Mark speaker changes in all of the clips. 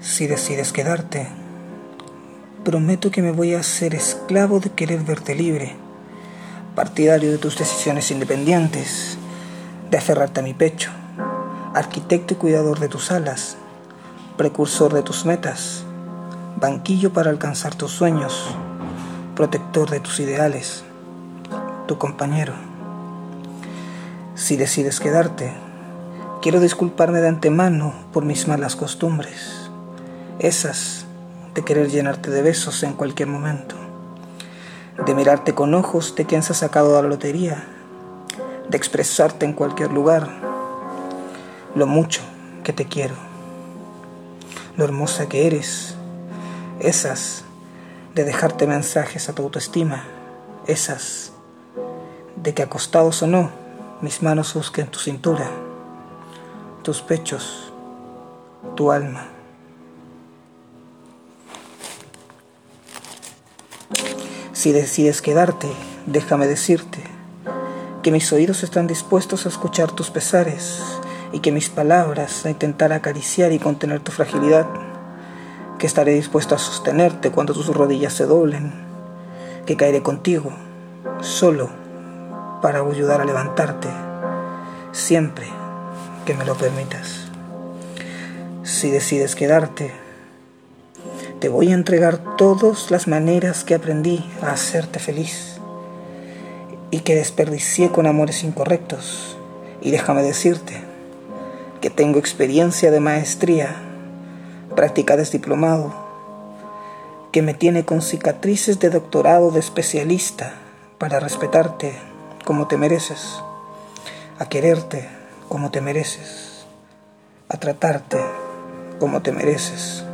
Speaker 1: Si decides quedarte, prometo que me voy a hacer esclavo de querer verte libre, partidario de tus decisiones independientes, de aferrarte a mi pecho, arquitecto y cuidador de tus alas, precursor de tus metas, banquillo para alcanzar tus sueños, protector de tus ideales, tu compañero. Si decides quedarte, quiero disculparme de antemano por mis malas costumbres, esas de querer llenarte de besos en cualquier momento, de mirarte con ojos de quien se ha sacado la lotería, de expresarte en cualquier lugar lo mucho que te quiero, lo hermosa que eres, esas de dejarte mensajes a tu autoestima, esas de que acostados o no, mis manos busquen tu cintura, tus pechos, tu alma. Si decides quedarte, déjame decirte que mis oídos están dispuestos a escuchar tus pesares y que mis palabras a intentar acariciar y contener tu fragilidad, que estaré dispuesto a sostenerte cuando tus rodillas se doblen, que caeré contigo, solo para ayudar a levantarte, siempre que me lo permitas. Si decides quedarte, te voy a entregar todas las maneras que aprendí a hacerte feliz y que desperdicié con amores incorrectos. Y déjame decirte que tengo experiencia de maestría, práctica de diplomado, que me tiene con cicatrices de doctorado de especialista para respetarte como te mereces, a quererte como te mereces, a tratarte como te mereces,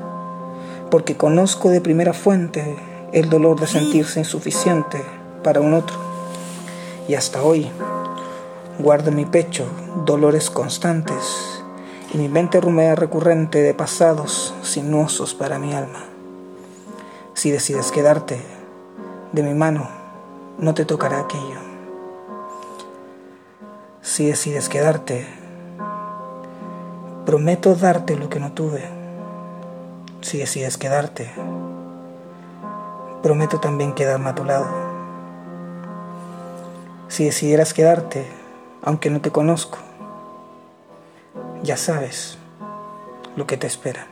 Speaker 1: porque conozco de primera fuente el dolor de sentirse insuficiente para un otro, y hasta hoy guardo en mi pecho dolores constantes y mi mente rumea recurrente de pasados sinuosos para mi alma. Si decides quedarte, de mi mano no te tocará aquello. Si decides quedarte, prometo darte lo que no tuve. Si decides quedarte, prometo también quedarme a tu lado. Si decidieras quedarte, aunque no te conozco, ya sabes lo que te espera.